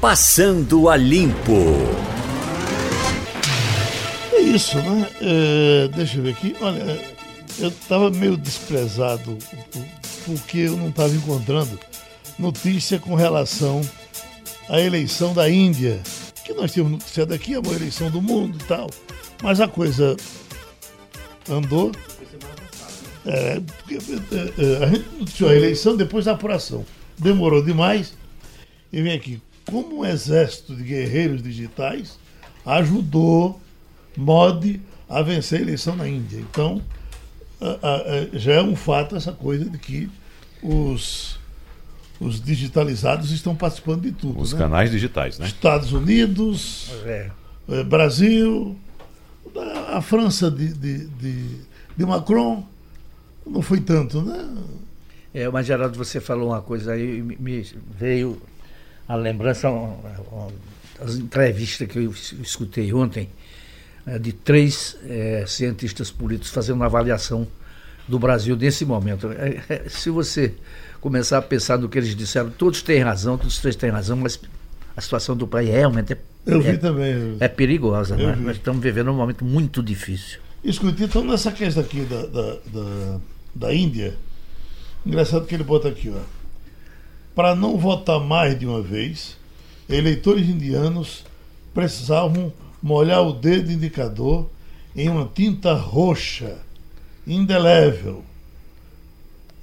Passando a Limpo. É isso, né? É, deixa eu ver aqui. Olha, eu estava meio desprezado porque eu não estava encontrando notícia com relação à eleição da Índia. Que nós tínhamos noticiado aqui, a boa eleição do mundo e tal. Mas a coisa andou. É, porque, é, é, a gente noticiou a eleição depois da apuração. Demorou demais. E vem aqui. Como um exército de guerreiros digitais ajudou Modi a vencer a eleição na Índia. Então, já é um fato essa coisa de que os, os digitalizados estão participando de tudo. Os né? canais digitais, né? Estados Unidos, é. Eh, Brasil, a França de, de, de, de, Macron, não foi tanto, né? É, mas Geraldo, você falou uma coisa aí, me veio a lembrança, as entrevistas que eu escutei ontem, é, de três é, cientistas políticos fazendo uma avaliação do Brasil nesse momento. É, é, se você começar a pensar no que eles disseram, todos têm razão, todos três têm razão, mas a situação do país realmente é, eu vi também. é perigosa. Né? Nós estamos vivendo um momento muito difícil. Escute, então nessa questão aqui da, da, da, da Índia, engraçado que ele bota aqui, ó. Para não votar mais de uma vez, eleitores indianos precisavam molhar o dedo indicador em uma tinta roxa, indelével.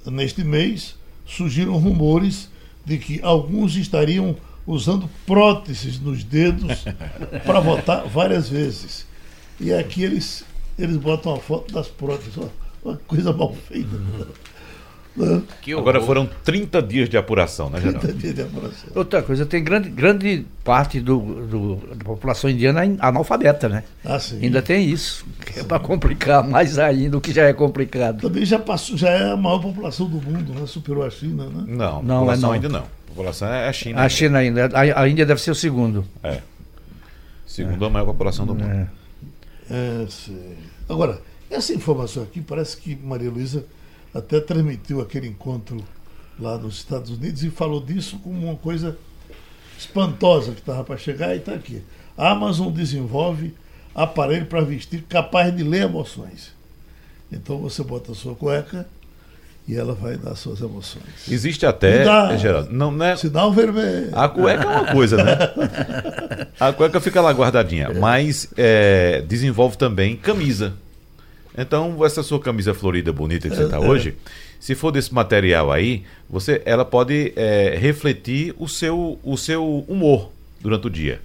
Neste mês, surgiram rumores de que alguns estariam usando próteses nos dedos para votar várias vezes. E aqui eles, eles botam a foto das próteses. Uma coisa mal feita. Agora foram 30 dias de apuração, né, Geraldo? 30 dias de apuração. Outra coisa, tem grande, grande parte do, do, da população indiana analfabeta, né? Ah, sim. Ainda tem isso, que é para complicar mais ainda o que já é complicado. Também já passou, já é a maior população do mundo, né? Superou a China, né? Não, não, população é não. ainda não. A população é a China. A ainda. China ainda. A, a, Índia deve ser o segundo. É. Segundo é. a maior população do mundo. É. é sim. Agora, essa informação aqui parece que Maria Luísa até transmitiu aquele encontro lá nos Estados Unidos e falou disso como uma coisa espantosa que estava para chegar e está aqui. A Amazon desenvolve aparelho para vestir capaz de ler emoções. Então você bota a sua cueca e ela vai dar suas emoções. Existe até, dá, Geraldo, não, né? Sinal vermelho. A cueca é uma coisa, né? A cueca fica lá guardadinha, mas é, desenvolve também camisa. Então, essa sua camisa florida bonita que você está hoje, se for desse material aí, você, ela pode é, refletir o seu, o seu humor durante o dia.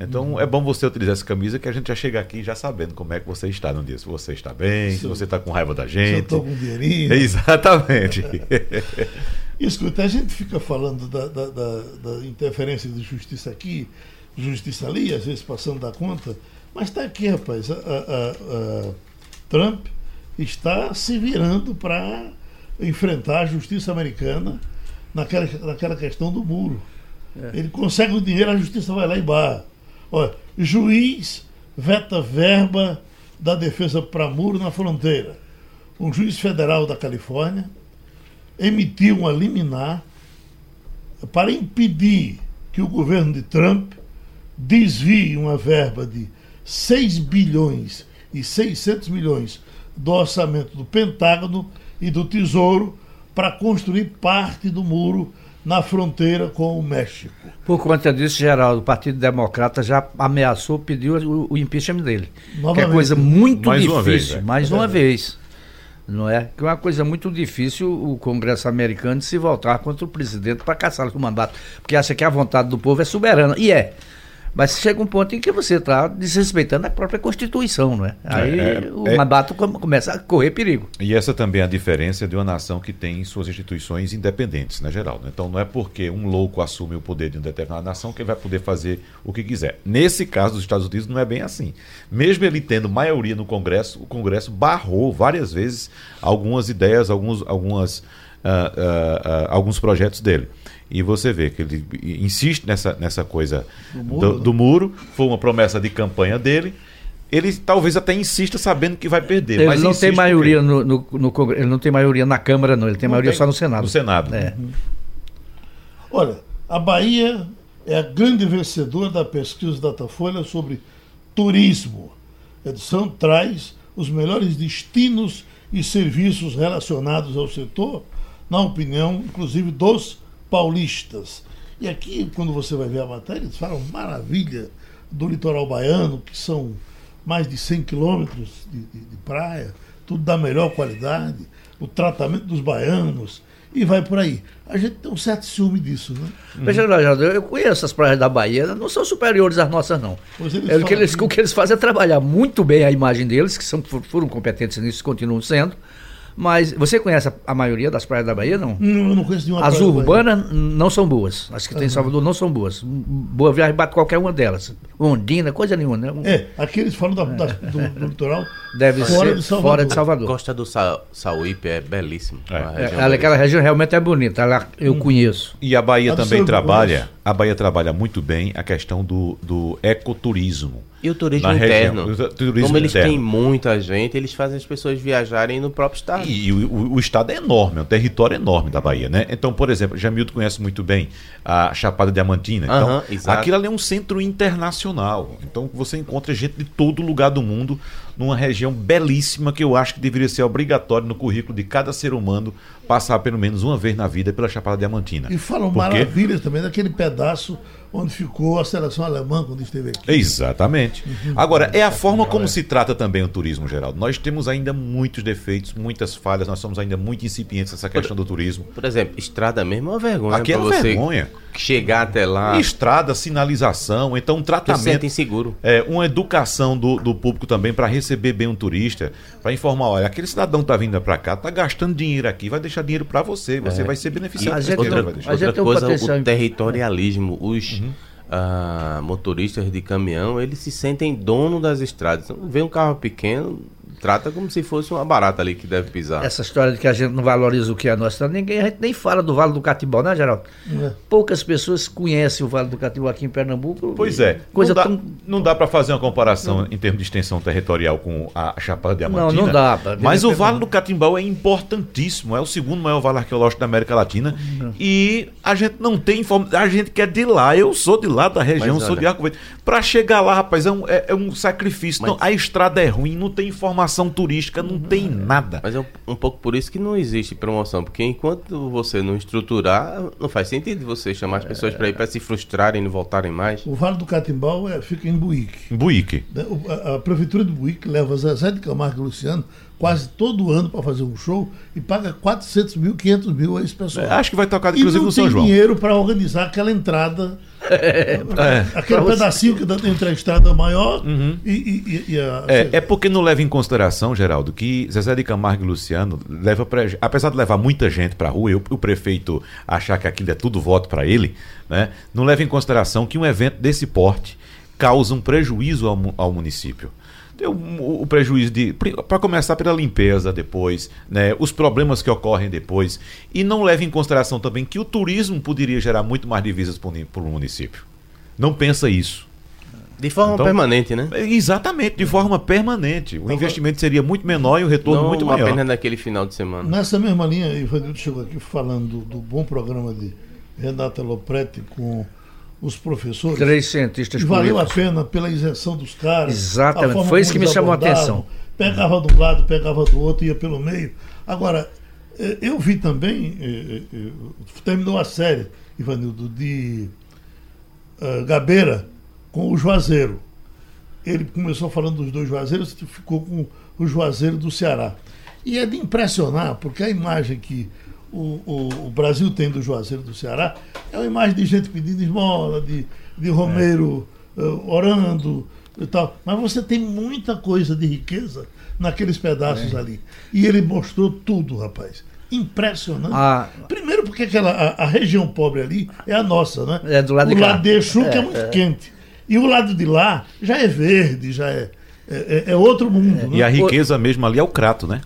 Então uhum. é bom você utilizar essa camisa que a gente já chega aqui já sabendo como é que você está no dia. Se você está bem, se, se você está com raiva da gente. Se eu estou com dinheirinho. Exatamente. Escuta, a gente fica falando da, da, da, da, interferência de justiça aqui, justiça ali, às vezes passando da conta, mas está aqui, rapaz. A, a, a, Trump está se virando para enfrentar a justiça americana naquela, naquela questão do muro. É. Ele consegue o dinheiro, a justiça vai lá e barra. Olha, juiz veta verba da defesa para muro na fronteira. Um juiz federal da Califórnia emitiu uma liminar para impedir que o governo de Trump desvie uma verba de 6 bilhões e 600 milhões do orçamento do Pentágono e do Tesouro para construir parte do muro na fronteira com o México. Por conta disso, Geraldo, o Partido Democrata já ameaçou pedir o, o impeachment dele. Novamente. Que é coisa muito mais difícil, uma vez, né? mais é uma vez. Não é? Que é uma coisa muito difícil o Congresso americano se voltar contra o presidente para caçar o mandato, porque acha que a vontade do povo é soberana. E é. Mas chega um ponto em que você está desrespeitando a própria Constituição, não é? é Aí é, o é, mandato começa a correr perigo. E essa também é a diferença de uma nação que tem suas instituições independentes, né, Geraldo? Então não é porque um louco assume o poder de uma determinada nação que ele vai poder fazer o que quiser. Nesse caso dos Estados Unidos não é bem assim. Mesmo ele tendo maioria no Congresso, o Congresso barrou várias vezes algumas ideias, alguns, algumas, uh, uh, uh, alguns projetos dele. E você vê que ele insiste nessa, nessa coisa do muro, do, do muro. Foi uma promessa de campanha dele ele talvez até insista sabendo que vai perder. Ele mas não tem maioria no, no, no, Congresso, ele não tem maioria na Câmara, não. Ele tem não maioria tem, só no Senado. No Senado. É. Olha, a Bahia é a grande vencedora da pesquisa Datafolha sobre turismo. A edição traz os melhores destinos e serviços relacionados ao setor, na opinião, inclusive, dos paulistas. E aqui, quando você vai ver a matéria, eles falam maravilha do litoral baiano, que são mais de 100 quilômetros de, de, de praia, tudo da melhor qualidade, o tratamento dos baianos, e vai por aí. A gente tem um certo ciúme disso, né? Veja, eu conheço as praias da Bahia, não são superiores às nossas, não. É, o, que eles, o que eles fazem é trabalhar muito bem a imagem deles, que são, foram competentes nisso e continuam sendo, mas você conhece a, a, maioria das praias da Bahia, não? Não, eu não conheço nenhuma As urbanas não são boas. As que uhum. tem em Salvador não são boas. Boa viagem bate qualquer uma delas. Ondina, coisa nenhuma, né? É, aqui eles falam da, da, do, do, litoral Deve fora, ser de Salvador. fora de Salvador. A costa do Sa Sauípe é belíssima. É. É, aquela região realmente é bonita, ela, eu hum. conheço. E a Bahia também trabalha, a Bahia trabalha muito bem a questão do, do ecoturismo. E o turismo interno? Região, o turismo Como eles interno. têm muita gente, eles fazem as pessoas viajarem no próprio estado. E, e o, o, estado é enorme, é um território enorme da Bahia, né? Então, por exemplo, Jamildo conhece muito bem a Chapada Diamantina. Então, uh aquilo ali é um centro internacional. Então, você encontra gente de todo lugar do mundo numa região belíssima que eu acho que deveria ser obrigatório no currículo de cada ser humano passar pelo menos uma vez na vida pela Chapada Diamantina. E falam Porque... maravilhas também daquele pedaço onde ficou a seleção alemã quando esteve aqui. Exatamente. Uhum. Agora, é a forma como se trata também o turismo, Geraldo. Nós temos ainda muitos defeitos, muitas falhas, nós somos ainda muito incipientes nessa questão do turismo. Por exemplo, estrada mesmo é uma vergonha. Aqui é uma vergonha. Chegar até lá. Estrada, sinalização, então um tratamento. Se inseguro. É, uma educação do, do público também para receber bem um turista, para informar, olha, aquele cidadão está vindo para cá, está gastando dinheiro aqui, vai deixar dinheiro para você, você é. vai ser beneficiado. E outra, outra coisa, o territorialismo, os uhum uh, motoristas de caminhão, eles se sentem dono das estradas. Então, vem um carro pequeno, trata como se fosse uma barata ali que deve pisar. Essa história de que a gente não valoriza o que é nosso, ninguém, a gente nem fala do Vale do Catibó, né, Geraldo? É. Poucas pessoas conhecem o Vale do Catibó aqui em Pernambuco. Pois é. Coisa não dá, tão... não dá para fazer uma comparação não. em termos de extensão territorial com a Chapada Diamantina. Não, não dá. Mas o Vale do Catimbau é importantíssimo, é o segundo maior vale arqueológico da América Latina não. e a gente não tem informação, a gente quer de lá, eu sou de lá da região, Mas, sou olha... de Arco Verde. Para chegar lá, rapaz, é um, é, é um sacrifício. Mas... Não, a estrada é ruim, não tem informação promoção turística não tem nada. Mas é um, um, pouco por isso que não existe promoção, porque enquanto você não estruturar, não faz sentido você chamar as pessoas é... para ir para se frustrarem e não voltarem mais. O Vale do Catimbau é, fica em Buíque. Buíque. Né, a, a, prefeitura de Buíque leva Zezé de Camargo e Luciano quase todo ano para fazer um show e paga 400 mil, 500 mil a esse pessoal. É, acho que vai tocar inclusive no São João. E não tem dinheiro para organizar aquela entrada é, é, aquele pedacinho que dá entre a estrada maior uhum. e, e, e, a. É, é porque não leva em consideração, Geraldo, que Zezé de Camargo e Luciano leva pra, apesar de levar muita gente para a rua, e o, o, prefeito achar que aquilo é tudo voto para ele, né, não leva em consideração que um evento desse porte causa um prejuízo ao, ao município tem o, o prejuízo de. Para começar pela limpeza depois, né, os problemas que ocorrem depois. E não leva em consideração também que o turismo poderia gerar muito mais divisas para o município. Não pensa isso. De forma então, permanente, né? Exatamente, de forma permanente. O investimento seria muito menor e o retorno não muito maior. apenas naquele final de semana. Nessa mesma linha, Ivanildo chegou aqui falando do, do bom programa de Renata Lopretti com os professores. Três cientistas e valeu a pena pela isenção dos caras. Exatamente, foi isso que me chamou a atenção. Pegava de um lado, pegava do outro, ia pelo meio. Agora, eh, eu vi também, eh, eh, terminou a série, Ivanildo, de Gabeira com o Juazeiro. Ele começou falando dos dois Juazeiros e ficou com o Juazeiro do Ceará. E é de impressionar, porque a imagem que o, o, o, Brasil tem do Juazeiro do Ceará é uma imagem de gente pedindo esmola, de, de Romero é. uh, orando e tal. Mas você tem muita coisa de riqueza naqueles pedaços é. ali. E ele mostrou tudo, rapaz. Impressionante. Ah. Primeiro porque aquela, a, a, região pobre ali é a nossa, né? É do lado o de lado de Exu, é, que é muito é. quente. E o lado de lá já é verde, já é, é, é outro mundo. Né? E a riqueza mesmo ali é o crato, né?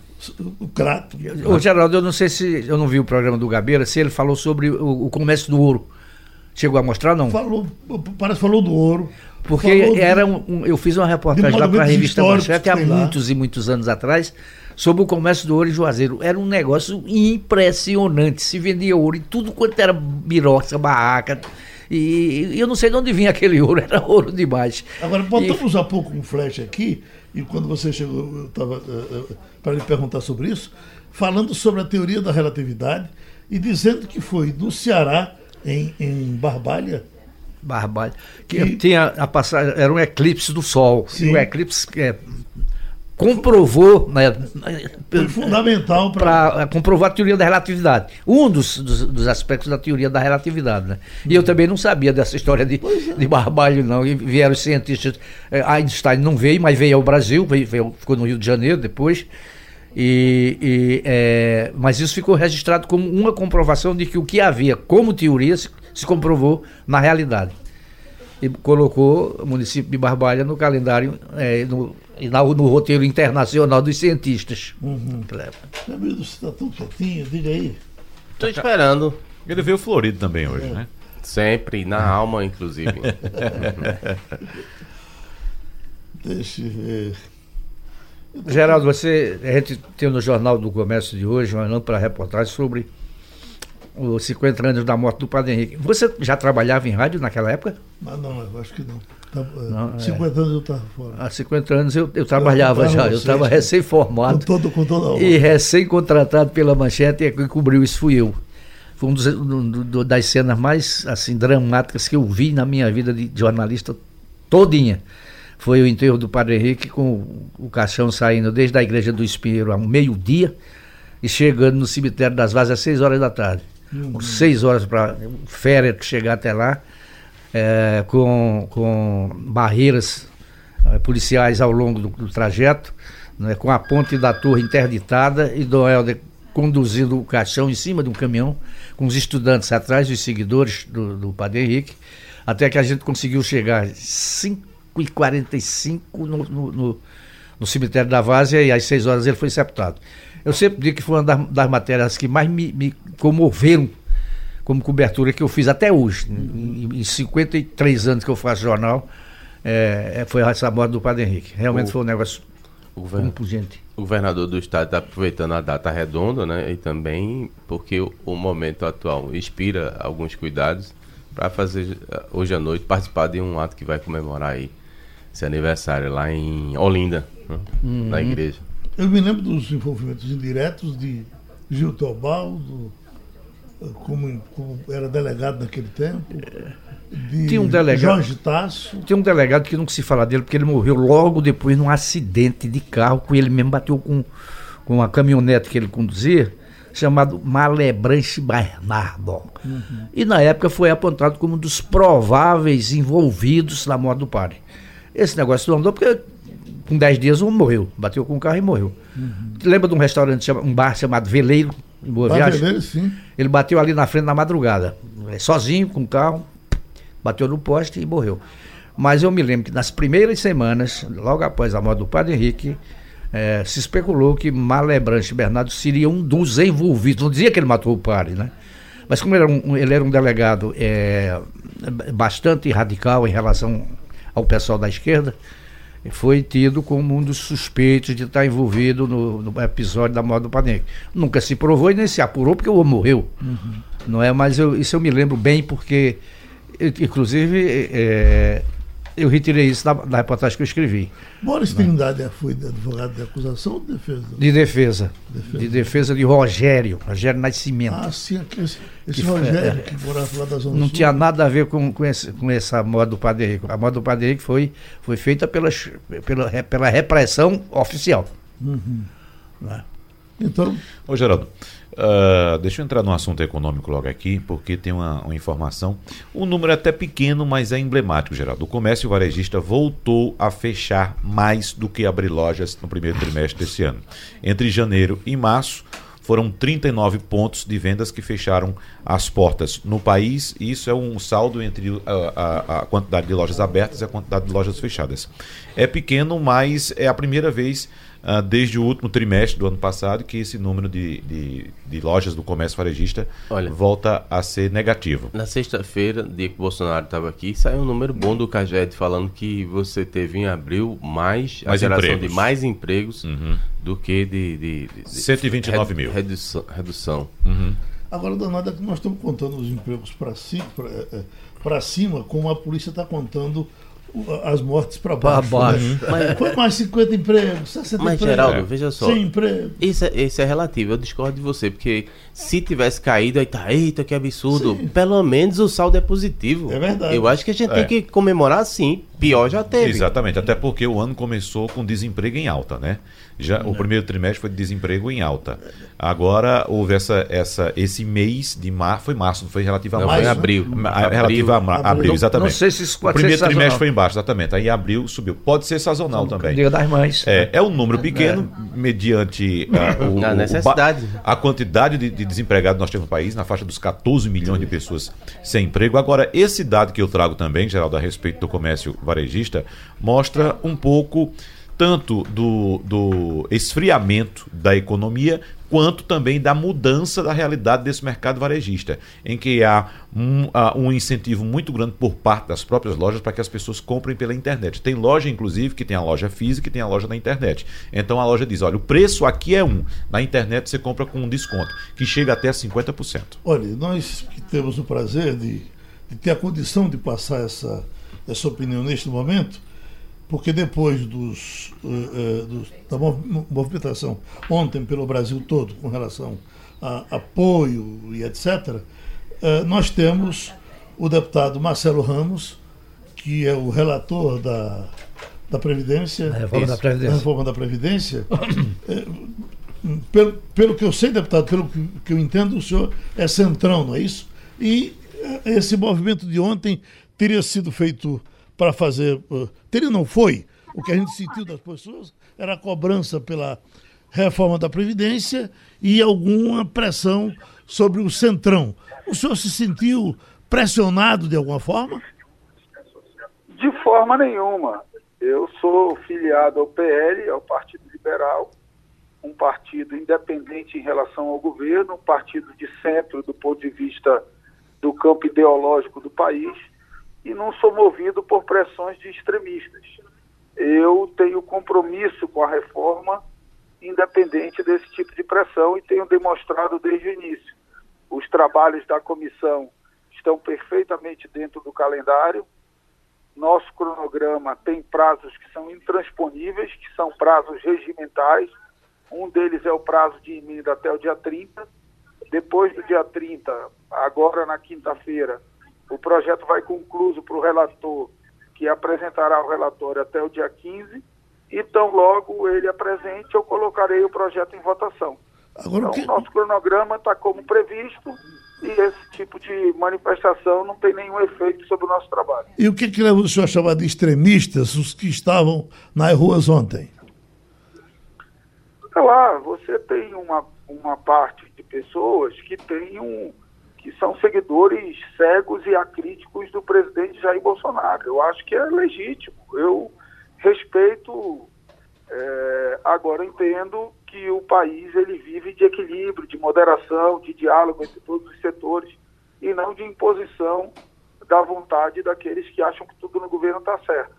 O crato. O Geraldo, eu não sei se eu não vi o programa do Gabeira, se ele falou sobre o, o comércio do ouro. Chegou a mostrar, não? Falou, parece que falou do ouro. Porque era um, um, eu fiz uma reportagem lá para a revista Manchete há muitos lá. e muitos anos atrás sobre o comércio do ouro em Juazeiro. Era um negócio impressionante. Se vendia ouro em tudo quanto era biroca, barraca. E, e, eu não sei de onde vinha aquele ouro, era ouro demais. Agora, botamos e... há pouco um flash aqui, e quando você chegou, eu estava uh, uh, para lhe perguntar sobre isso, falando sobre a teoria da relatividade e dizendo que foi no Ceará, em, em Barbalha, Barbalha, que, que, tinha a passagem, era um eclipse do Sol. Sim. E o eclipse é, comprovou. Né, Foi fundamental para comprovar a teoria da relatividade. Um dos, dos, dos, aspectos da teoria da relatividade. Né? E eu também não sabia dessa história de, é. de Barbalho, não. E vieram os cientistas. É, Einstein não veio, mas veio ao Brasil, veio, veio, ficou no Rio de Janeiro depois. E, e é, mas isso ficou registrado como uma comprovação de que o que havia como teoria se, se comprovou na realidade. E colocou o município de Barbalha no calendário, é, no, no, no, roteiro internacional dos cientistas. Uhum. Meu você está tão quietinho, diga aí. Estou esperando. Ele veio florido também hoje, é. né? Sempre, na alma, inclusive. Deixa eu ver. Geraldo, você, a gente tem no Jornal do Comércio de hoje uma ampla reportagem sobre os 50 anos da morte do Padre Henrique. Você já trabalhava em rádio naquela época? Ah, não, eu acho que não. Tá, não 50 é. anos eu estava fora. Há 50 anos eu, eu trabalhava eu já, eu estava recém-formado. Com todo, com toda E recém-contratado pela Manchete, e quem cobriu isso fui eu. Foi uma das cenas mais assim, dramáticas que eu vi na minha vida de jornalista todinha. Foi o enterro do Padre Henrique com o caixão saindo desde a igreja do Espinheiro ao meio-dia e chegando no cemitério das Vazas às 6 horas da tarde. Uhum. Seis horas para féretro chegar até lá, é, com, com barreiras é, policiais ao longo do, do trajeto, né, com a ponte da torre interditada e Dom Helder conduzindo o caixão em cima de um caminhão, com os estudantes atrás, os seguidores do, do Padre Henrique, até que a gente conseguiu chegar às 5h45 no, no, no, no cemitério da Várzea e às 6 horas ele foi sepultado. Eu sempre digo que foi uma das, das matérias que mais me, me, comoveram como cobertura que eu fiz até hoje. Em, em 53 anos que eu faço jornal, é, é, foi essa morte do Padre Henrique. Realmente o, foi um negócio o govern... O governador do estado está aproveitando a data redonda, né? E também porque o, o momento atual inspira alguns cuidados para fazer hoje à noite participar de um ato que vai comemorar aí esse aniversário lá em Olinda, né? uhum. na igreja. Eu me lembro dos envolvimentos indiretos de Gil Teobaldo, como, como era delegado naquele tempo. De tinha um delegado, Jorge Tasso. Tinha um delegado que não se fala dele, porque ele morreu logo depois num acidente de carro, com ele mesmo bateu com, com uma caminhonete que ele conduzia, chamado Malebranche Bernardo. Uhum. E na época foi apontado como um dos prováveis envolvidos na morte do padre. Esse negócio não andou porque com 10 dias um morreu, bateu com o carro e morreu. Uhum. Lembra de um restaurante, um bar chamado Veleiro, em Boa bar Viagem? Veleiro, sim. Ele bateu ali na frente na madrugada, é, sozinho, com o carro, bateu no poste e morreu. Mas eu me lembro que nas primeiras semanas, logo após a morte do padre Henrique, é, se especulou que Malebranche Bernardo seria um dos envolvidos. Não dizia que ele matou o padre, né? Mas como ele era um, ele era um delegado é, bastante radical em relação ao pessoal da esquerda, foi tido como um dos suspeitos de estar envolvido no, no episódio da morte do Padre Nunca se provou e nem se apurou porque o homem morreu. Uhum. Não é? Mas eu, isso eu me lembro bem porque, inclusive, é, eu retirei isso da, da, reportagem que eu escrevi. Boris Trindade foi advogado de acusação ou de defesa? De defesa. defesa. De defesa de Rogério, Rogério Nascimento. Ah, sim, esse, esse que, Rogério é, que morava lá da Zona Não Sul. tinha nada a ver com, com, esse, com essa moda do Padre Henrique. A moda do Padre Henrique foi, foi feita pela, pela, pela repressão oficial. Uhum. Né? Então. Ô, Geraldo. Uh, deixa eu entrar no assunto econômico logo aqui, porque tem uma, uma, informação. O número é até pequeno, mas é emblemático, Geraldo. O comércio varejista voltou a fechar mais do que abrir lojas no primeiro trimestre desse ano. Entre janeiro e março, foram 39 pontos de vendas que fecharam as portas no país. E isso é um saldo entre a, a, a, quantidade de lojas abertas e a quantidade de lojas fechadas. É pequeno, mas é a primeira vez uh, desde o último trimestre do ano passado que esse número de, de, de lojas do comércio varejista Olha, volta a ser negativo. Na sexta-feira, dia que o Bolsonaro estava aqui, saiu um número bom do Caged falando que você teve em abril mais, mais a geração empregos. de mais empregos uhum. do que de, de, de, de 129 mil. Redução. redução. Uhum. Agora, danado é que nós estamos contando os empregos para si, é, é, cima, como a polícia está contando as mortes para baixo. Para baixo. Né? Mas, Foi mais 50 empregos, 60 Mas, empregos. Geraldo, veja só. Sem emprego. Isso é, isso é relativo, eu discordo de você, porque se tivesse caído, aí tá, eita, que absurdo. Sim. Pelo menos o saldo é positivo. É verdade. Eu acho que a gente é. tem que comemorar sim. Pior já teve. Exatamente, até porque o ano começou com desemprego em alta, né? Já, o primeiro trimestre foi de desemprego em alta. Agora houve essa, essa, esse mês de março, foi março, não foi relativo a março. Foi abril. Relativo a abril, abril exatamente. Não, sei se isso pode O primeiro trimestre foi embaixo, exatamente. Aí abril subiu. Pode ser sazonal Como também. Dia das Mães. É, é um número pequeno, é. mediante uh, o, a necessidade. O, a quantidade de, de desempregados que nós temos no país, na faixa dos 14 milhões de pessoas sem emprego. Agora, esse dado que eu trago também, Geraldo, a respeito do comércio varejista, mostra um pouco tanto do, do esfriamento da economia, quanto também da mudança da realidade desse mercado varejista, em que há um, um, incentivo muito grande por parte das próprias lojas para que as pessoas comprem pela internet. Tem loja, inclusive, que tem a loja física e tem a loja na internet. Então a loja diz: olha, o preço aqui é um, na internet você compra com um desconto, que chega até 50%. Olha, nós que temos o prazer de, de ter a condição de passar essa, essa opinião neste momento porque depois dos, uh, uh, dos, da movimentação ontem pelo Brasil todo com relação a apoio e etc., uh, eh, nós temos o deputado Marcelo Ramos, que é o relator da, da Previdência. A reforma da Previdência. reforma da Previdência. pelo, pelo que eu sei, deputado, pelo que, que eu entendo, o senhor é centrão, não é isso? E esse movimento de ontem teria sido feito para fazer. Uh, teria não foi. O que a gente sentiu das pessoas era a cobrança pela reforma da Previdência e alguma pressão sobre o Centrão. O senhor se sentiu pressionado de alguma forma? De forma nenhuma. Eu sou filiado ao PL, ao Partido Liberal, um partido independente em relação ao governo, um partido de centro do ponto de vista do campo ideológico do país e não sou movido por pressões de extremistas. Eu tenho compromisso com a reforma, independente desse tipo de pressão, e tenho demonstrado desde o início. Os trabalhos da comissão estão perfeitamente dentro do calendário. Nosso cronograma tem prazos que são intransponíveis, que são prazos regimentais. Um deles é o prazo de emenda até o dia 30. Depois do dia 30, agora na quinta-feira, o projeto vai concluso para o relator, que apresentará o relatório até o dia 15, e tão logo ele apresente, eu colocarei o projeto em votação. Agora, então, o que... nosso cronograma está como previsto e esse tipo de manifestação não tem nenhum efeito sobre o nosso trabalho. E o que, que o senhor chamar de extremistas, os que estavam nas ruas ontem? É lá, você tem uma, uma parte de pessoas que tem um, que são seguidores cegos e acríticos do presidente Jair Bolsonaro. Eu acho que é legítimo. Eu respeito, é, agora entendo que o país ele vive de equilíbrio, de moderação, de diálogo entre todos os setores e não de imposição da vontade daqueles que acham que tudo no governo está certo.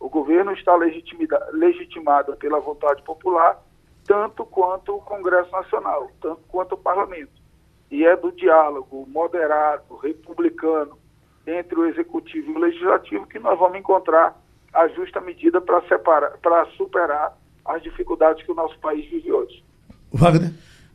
O governo está legitimado pela vontade popular, tanto quanto o Congresso Nacional, tanto quanto o Parlamento e é do diálogo moderado, republicano, entre o executivo e o legislativo que nós vamos encontrar a justa medida para superar as dificuldades que o nosso país vive hoje. Wagner?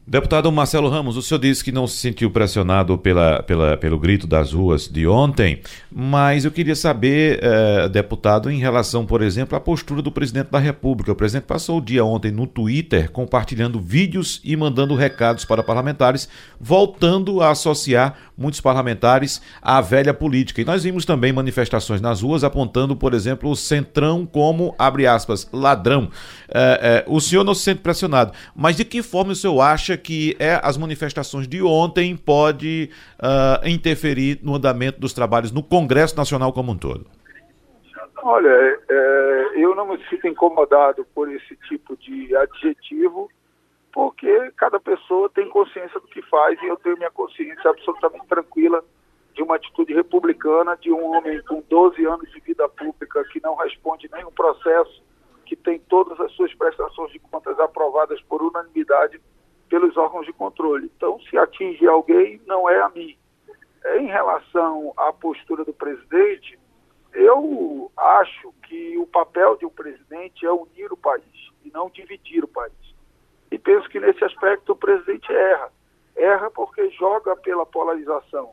Deputado Marcelo Ramos, o senhor disse que não se sentiu pressionado pela, pela, pelo grito das ruas de ontem, mas eu queria saber, eh, deputado, em relação, por exemplo, à postura do presidente da República. O presidente passou o dia ontem no Twitter compartilhando vídeos e mandando recados para parlamentares, voltando a associar muitos parlamentares à velha política. E nós vimos também manifestações nas ruas apontando, por exemplo, o Centrão como, abre aspas, ladrão. Eh, eh, o senhor não se sente pressionado, mas de que forma o senhor acha que é, as manifestações de ontem pode uh, interferir no andamento dos trabalhos no Congresso Nacional como um todo? Olha, é, eu não me sinto incomodado por esse tipo de adjetivo, porque cada pessoa tem consciência do que faz e eu tenho minha consciência absolutamente tranquila de uma atitude republicana, de um homem com 12 anos de vida pública que não responde nenhum processo, que tem todas as suas prestações de contas aprovadas por unanimidade pelos órgãos de controle. Então, se atinge alguém, não é a mim. Em relação à postura do presidente, eu acho que o papel de um presidente é unir o país e não dividir o país. E penso que nesse aspecto o presidente erra. Erra porque joga pela polarização,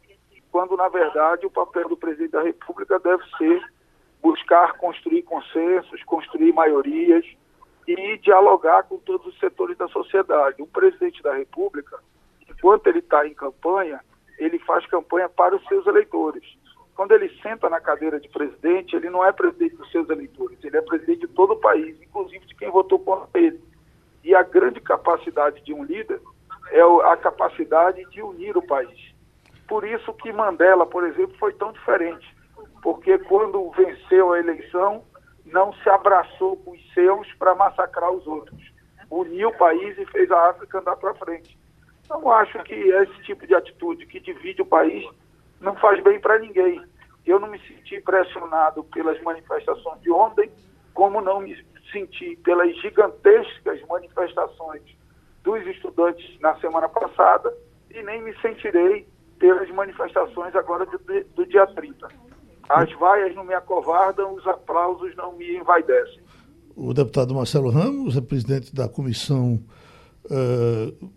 quando na verdade o papel do presidente da República deve ser buscar construir consensos, construir maiorias e dialogar com todos os setores da sociedade. Um presidente da República, enquanto ele está em campanha, ele faz campanha para os seus eleitores. Quando ele senta na cadeira de presidente, ele não é presidente dos seus eleitores, ele é presidente de todo o país, inclusive de quem votou contra ele. E a grande capacidade de um líder é a capacidade de unir o país. Por isso que Mandela, por exemplo, foi tão diferente, porque quando venceu a eleição, não se abraçou com os seus para massacrar os outros. Uniu o país e fez a África andar para frente. Então, acho que esse tipo de atitude que divide o país não faz bem para ninguém. Eu não me senti pressionado pelas manifestações de ontem, como não me senti pelas gigantescas manifestações dos estudantes na semana passada e nem me sentirei pelas manifestações agora do, do dia 30. As vaias não me acovardam, os aplausos não me envaidecem. O deputado Marcelo Ramos é presidente da Comissão uh,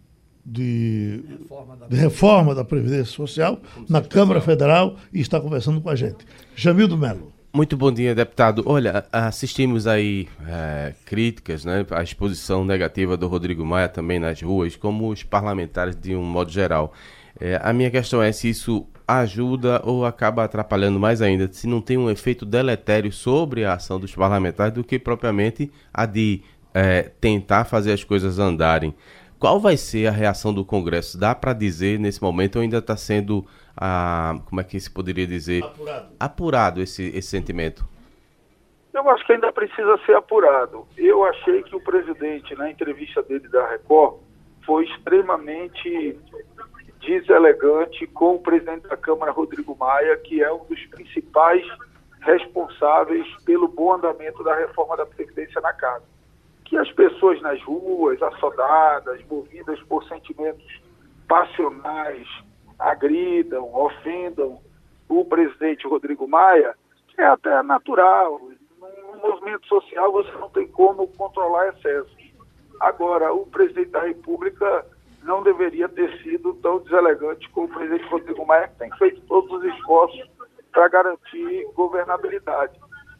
de, reforma da, de reforma da Previdência Social na Câmara Federal e está conversando com a gente. Jamildo Melo. Muito bom dia, deputado. Olha, assistimos aí é, críticas, né, à exposição negativa do Rodrigo Maia também nas ruas, como os parlamentares de um modo geral. É, a minha questão é se isso ajuda ou acaba atrapalhando mais ainda, se não tem um efeito deletério sobre a ação dos parlamentares do que propriamente a de é, tentar fazer as coisas andarem. Qual vai ser a reação do Congresso? Dá para dizer nesse momento ou ainda está sendo, ah, como é que se poderia dizer, apurado, apurado esse, esse sentimento? Eu acho que ainda precisa ser apurado. Eu achei que o presidente, na entrevista dele da Record, foi extremamente deselegante com o presidente da Câmara, Rodrigo Maia, que é um dos principais responsáveis pelo bom andamento da reforma da Previdência na casa que as pessoas nas ruas, assodadas, movidas por sentimentos passionais, agridam, ofendam o presidente Rodrigo Maia, é até natural. Num movimento social você não tem como controlar excessos. Agora, o presidente da República não deveria ter sido tão deselegante como o presidente Rodrigo Maia, que tem feito todos os esforços para garantir governabilidade.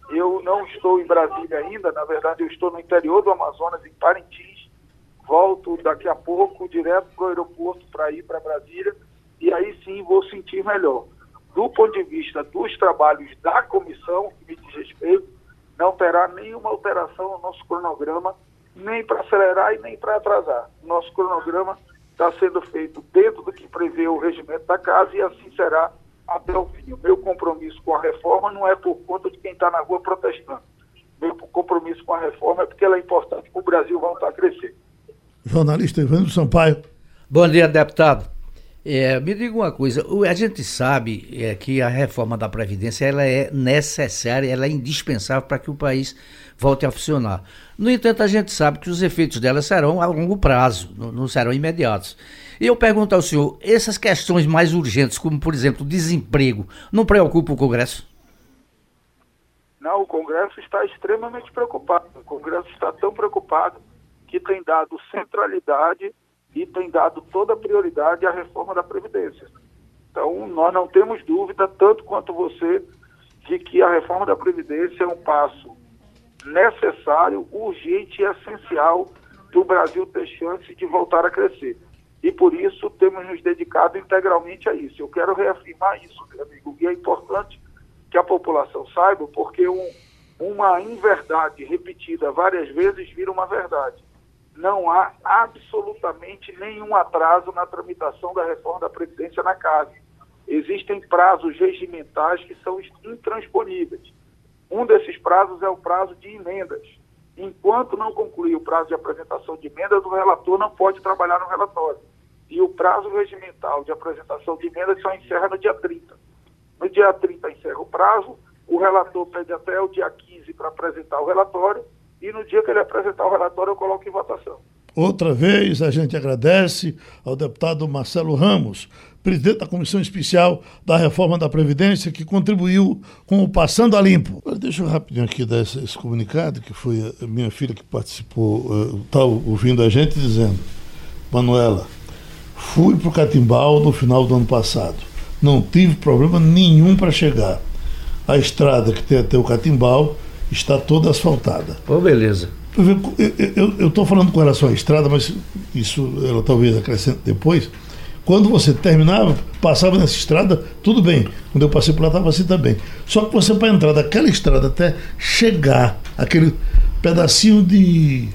Eu não estou em Brasília ainda, na verdade eu estou no interior do Amazonas, em Parintins. Volto daqui a pouco direto para o aeroporto para ir para Brasília e aí sim vou sentir melhor. Do ponto de vista dos trabalhos da comissão, que me diz respeito, não terá nenhuma alteração no nosso cronograma, nem para acelerar e nem para atrasar. Nosso cronograma está sendo feito dentro do que prevê o regimento da casa e assim será até o fim. O meu compromisso com a reforma não é por conta de quem está na rua protestando. Meu compromisso com a reforma é porque ela é importante para o Brasil voltar a crescer. Jornalista Evandro Sampaio. Bom dia, deputado. É, me diga uma coisa, a gente sabe é, que a reforma da Previdência ela é necessária, ela é indispensável para que o país volte a funcionar. No entanto, a gente sabe que os efeitos dela serão a longo prazo, não, não serão imediatos. E eu pergunto ao senhor, essas questões mais urgentes, como por exemplo o desemprego, não preocupam o Congresso? Não, o Congresso está extremamente preocupado. O Congresso está tão preocupado que tem dado centralidade e tem dado toda a prioridade à reforma da Previdência. Então, nós não temos dúvida, tanto quanto você, de que a reforma da Previdência é um passo necessário, urgente e essencial para o Brasil ter chance de voltar a crescer e por isso temos nos dedicado integralmente a isso. Eu quero reafirmar isso, meu amigo, e é importante que a população saiba, porque um, uma inverdade repetida várias vezes vira uma verdade. Não há absolutamente nenhum atraso na tramitação da reforma da Previdência na casa. Existem prazos regimentais que são intransponíveis. Um desses prazos é o prazo de emendas. Enquanto não concluir o prazo de apresentação de emendas, o relator não pode trabalhar no relatório. E o prazo regimental de apresentação de emendas só encerra no dia 30. No dia 30 encerra o prazo, o relator pede até o dia 15 para apresentar o relatório, e no dia que ele apresentar o relatório eu coloco em votação. Outra vez a gente agradece ao deputado Marcelo Ramos, presidente da Comissão Especial da Reforma da Previdência, que contribuiu com o Passando a Limpo. Deixa eu rapidinho aqui dar esse, esse comunicado, que foi a minha filha que participou, está uh, ouvindo a gente, dizendo: Manuela, fui para o Catimbau no final do ano passado. Não tive problema nenhum para chegar. A estrada que tem até o Catimbau está toda asfaltada. Pô, beleza. Eu estou falando com relação à estrada, mas isso ela talvez acrescente depois. Quando você terminava, passava nessa estrada, tudo bem. Quando eu passei por lá, estava assim também. Só que você, para entrar daquela estrada até chegar, aquele pedacinho de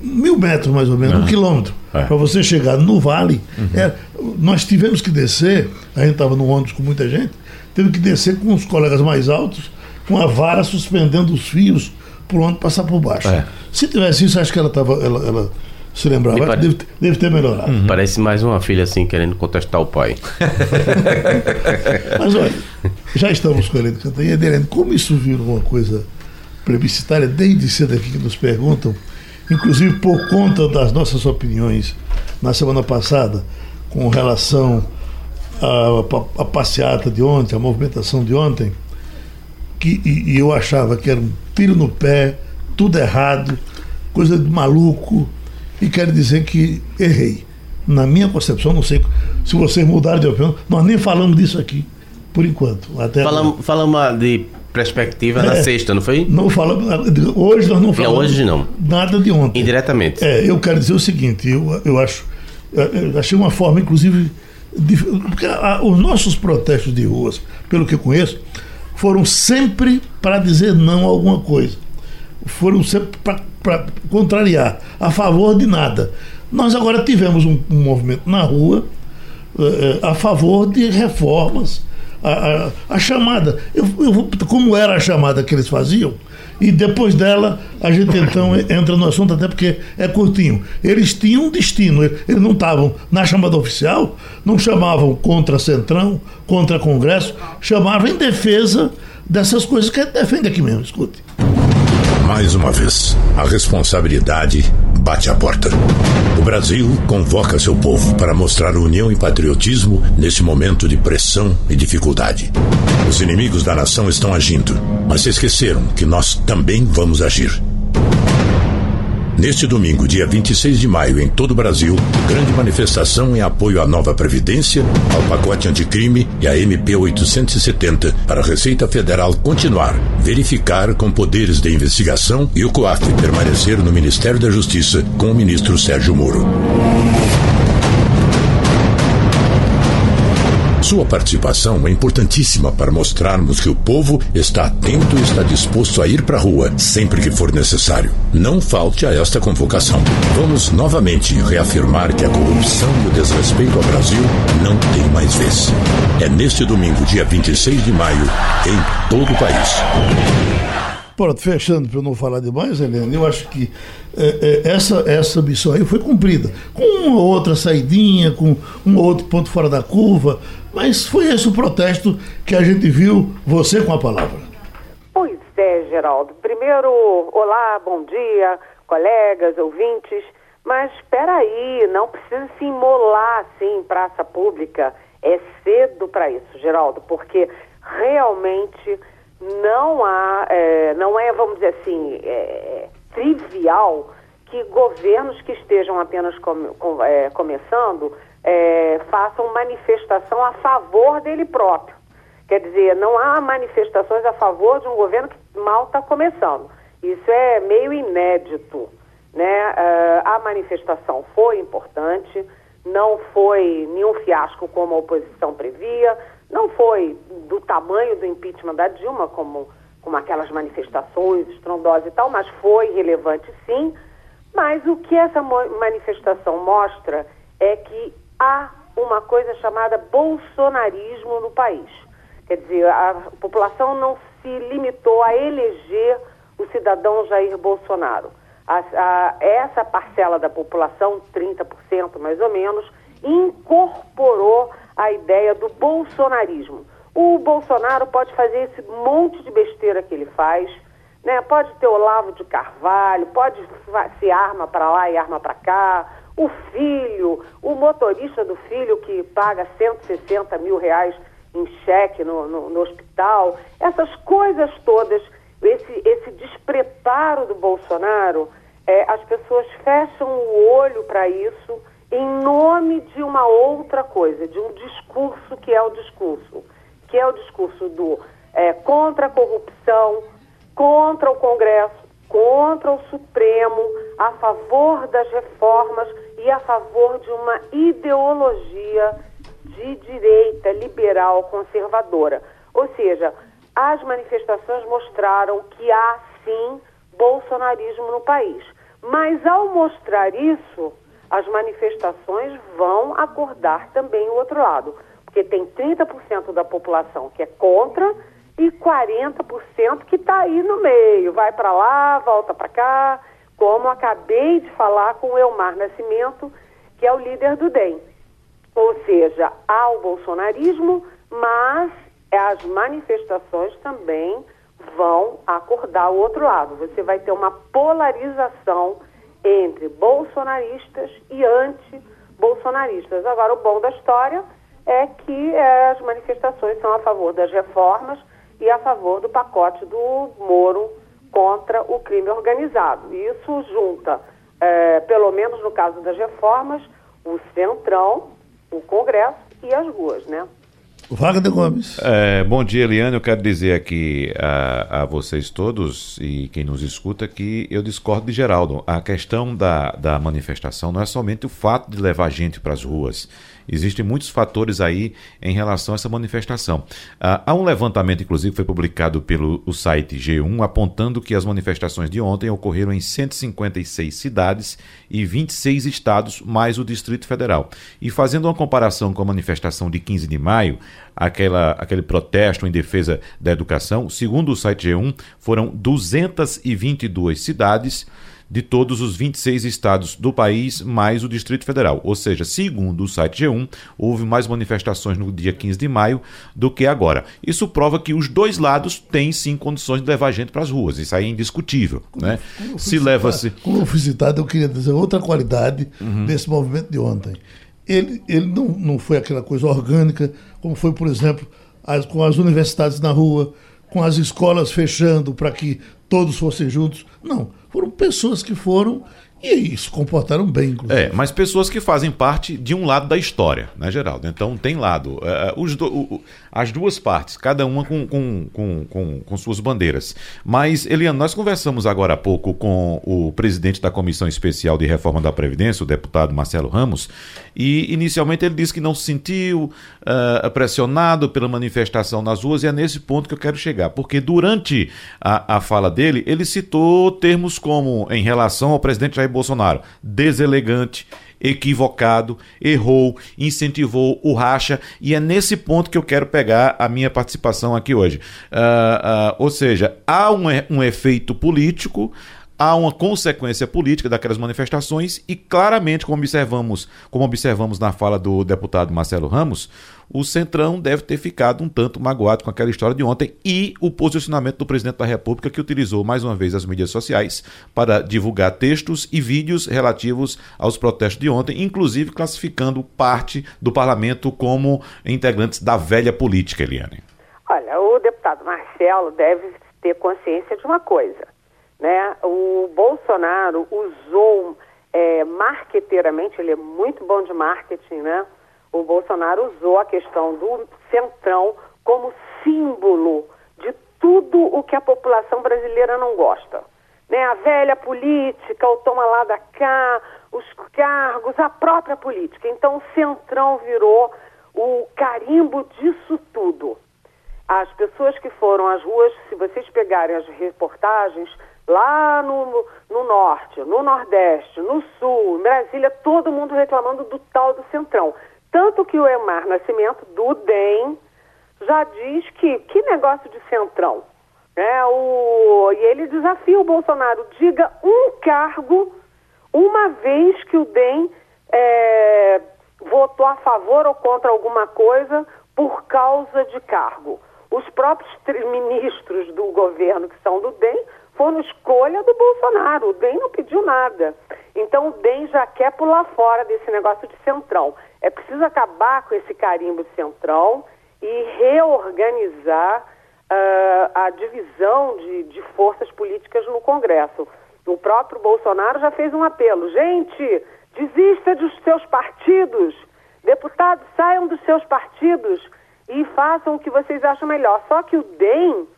mil metros mais ou menos, uhum. um quilômetro, é. para você chegar no vale, uhum. é, nós tivemos que descer, a gente estava no ônibus com muita gente, teve que descer com os colegas mais altos, com a vara suspendendo os fios por onde passar por baixo. É. Se tivesse isso, acho que ela estava. Ela, ela se lembrava, pare... deve, deve, ter melhorado. Uhum. Parece mais uma filha assim querendo contestar o pai. Mas olha, já estamos com a Helene Cantanhede. Helene, como isso virou uma coisa plebiscitária, desde cedo aqui que nos perguntam, inclusive por conta das nossas opiniões na semana passada, com relação à, à passeata de ontem, à movimentação de ontem, que, e, e eu achava que era um tiro no pé, tudo errado, coisa de maluco, e quero dizer que errei. Na minha concepção, não sei se vocês mudaram de opinião, nós nem falamos disso aqui, por enquanto. Até falamos, falamos de perspectiva é, na sexta, não foi? Não falamos. Hoje nós não falamos. hoje não. Nada de ontem. Indiretamente. É, eu quero dizer o seguinte, eu, eu acho. Eu achei uma forma, inclusive. De, porque a, os nossos protestos de ruas, pelo que eu conheço, foram sempre para dizer não a alguma coisa. Foram sempre para contrariar, a favor de nada. Nós agora tivemos um, um movimento na rua uh, a favor de reformas. A, a, a chamada, eu, eu, como era a chamada que eles faziam, e depois dela a gente então entra no assunto, até porque é curtinho. Eles tinham um destino, eles não estavam na chamada oficial, não chamavam contra Centrão, contra Congresso, chamavam em defesa dessas coisas que a gente defende aqui mesmo, escute. Mais uma vez, a responsabilidade bate à porta. O Brasil convoca seu povo para mostrar união e patriotismo nesse momento de pressão e dificuldade. Os inimigos da nação estão agindo, mas se esqueceram que nós também vamos agir. Neste domingo, dia 26 de maio, em todo o Brasil, grande manifestação em apoio à nova Previdência, ao pacote anticrime e à MP 870 para a Receita Federal continuar, verificar com poderes de investigação e o COAF permanecer no Ministério da Justiça com o ministro Sérgio Moro. Sua participação é importantíssima para mostrarmos que o povo está atento e está disposto a ir para a rua sempre que for necessário. Não falte a esta convocação. Vamos novamente reafirmar que a corrupção e o desrespeito ao Brasil não tem mais vez. É neste domingo, dia 26 de maio, em todo o país. Pronto, fechando para eu não falar demais, Helena, eu acho que é, é, essa, essa missão aí foi cumprida. Com uma outra saidinha, com um outro ponto fora da curva, mas foi esse o protesto que a gente viu. Você com a palavra. Pois é, Geraldo. Primeiro, olá, bom dia, colegas, ouvintes. Mas espera aí, não precisa se imolar assim em praça pública. É cedo para isso, Geraldo, porque realmente não há, é, não é, vamos dizer assim, é, trivial que governos que estejam apenas com, com, é, começando é, façam manifestação a favor dele próprio. Quer dizer, não há manifestações a favor de um governo que mal está começando. Isso é meio inédito. Né? Uh, a manifestação foi importante, não foi nenhum fiasco como a oposição previa, não foi do tamanho do impeachment da Dilma, como, como aquelas manifestações estrondosas e tal, mas foi relevante sim. Mas o que essa manifestação mostra é que há uma coisa chamada bolsonarismo no país. Quer dizer, a população não se limitou a eleger o cidadão Jair Bolsonaro. A, a, essa parcela da população, 30% mais ou menos, incorporou a ideia do bolsonarismo. O Bolsonaro pode fazer esse monte de besteira que ele faz, né? Pode ter Olavo de Carvalho, pode ser arma para lá e arma para cá, o filho, o motorista do filho que paga 160 mil reais em cheque no, no, no hospital, essas coisas todas, esse, esse despreparo do Bolsonaro, é, as pessoas fecham o olho para isso em nome de uma outra coisa, de um discurso que é o discurso, que é o discurso do é, contra a corrupção, contra o Congresso, contra o Supremo, a favor das reformas e a favor de uma ideologia de direita liberal conservadora. Ou seja, as manifestações mostraram que há sim bolsonarismo no país. Mas ao mostrar isso, as manifestações vão acordar também o outro lado, porque tem 30% da população que é contra e 40% que está aí no meio, vai para lá, volta para cá, como acabei de falar com o Elmar Nascimento, que é o líder do DEM. Ou seja, há o bolsonarismo, mas as manifestações também vão acordar o outro lado. Você vai ter uma polarização entre bolsonaristas e anti-bolsonaristas. Agora, o bom da história é que é, as manifestações são a favor das reformas e a favor do pacote do Moro contra o crime organizado. Isso junta, é, pelo menos no caso das reformas, o Centrão, o Congresso e as ruas, né? Wagner Gomes. É, bom dia, Eliane. Eu quero dizer aqui a, a, vocês todos e quem nos escuta que eu discordo de Geraldo. A questão da, da manifestação não é somente o fato de levar gente para as ruas. Existem muitos fatores aí em relação a essa manifestação. Ah, há um levantamento, inclusive, que foi publicado pelo o site G1, apontando que as manifestações de ontem ocorreram em 156 cidades e 26 estados, mais o Distrito Federal. E fazendo uma comparação com a manifestação de 15 de maio, aquela, aquele protesto em defesa da educação, segundo o site G1, foram 222 cidades de todos os 26 estados do país, mais o Distrito Federal. Ou seja, segundo o site G1, houve mais manifestações no dia 15 de maio do que agora. Isso prova que os dois lados têm sim condições de levar gente para as ruas. Isso aí é indiscutível. Como, né? Como se leva-se. Como eu fui citado, eu queria dizer outra qualidade uhum. desse movimento de ontem. Ele, ele não, não foi aquela coisa orgânica, como foi, por exemplo, as, com as universidades na rua, com as escolas fechando para que todos fossem juntos. Não foram pessoas que foram e se comportaram bem, inclusive. É, mas pessoas que fazem parte de um lado da história, né, Geraldo? Então tem lado. Uh, os do, uh, as duas partes, cada uma com, com, com, com, com suas bandeiras. Mas, Eliane, nós conversamos agora há pouco com o presidente da Comissão Especial de Reforma da Previdência, o deputado Marcelo Ramos, e inicialmente ele disse que não se sentiu uh, pressionado pela manifestação nas ruas, e é nesse ponto que eu quero chegar, porque durante a, a fala dele, ele citou termos como, em relação ao presidente Jair Bolsonaro, deselegante, equivocado, errou, incentivou o racha, e é nesse ponto que eu quero pegar a minha participação aqui hoje. Uh, uh, ou seja, há um, um efeito político, há uma consequência política daquelas manifestações e claramente, como observamos, como observamos na fala do deputado Marcelo Ramos, o Centrão deve ter ficado um tanto magoado com aquela história de ontem e o posicionamento do presidente da República que utilizou mais uma vez as mídias sociais para divulgar textos e vídeos relativos aos protestos de ontem, inclusive classificando parte do parlamento como integrantes da velha política, Eliane. Olha, o deputado Marcelo deve ter consciência de uma coisa né? O Bolsonaro usou é, marqueteiramente, ele é muito bom de marketing, né? O Bolsonaro usou a questão do centrão como símbolo de tudo o que a população brasileira não gosta. Né? A velha política, o toma lá da cá, os cargos, a própria política. Então o centrão virou o carimbo disso tudo. As pessoas que foram às ruas, se vocês pegarem as reportagens, lá no, no norte, no nordeste, no sul, em Brasília, todo mundo reclamando do tal do Centrão. Tanto que o Emar Nascimento, do DEM, já diz que que negócio de Centrão. É, o, e ele desafia o Bolsonaro, diga um cargo uma vez que o DEM é, votou a favor ou contra alguma coisa por causa de cargo. Os próprios ministros do governo que são do DEM foram escolha do Bolsonaro. O DEM não pediu nada. Então o DEM já quer pular fora desse negócio de centrão. É preciso acabar com esse carimbo de centrão e reorganizar uh, a divisão de, de forças políticas no Congresso. O próprio Bolsonaro já fez um apelo. Gente, desista dos seus partidos. Deputados, saiam dos seus partidos e façam o que vocês acham melhor. Só que o DEM,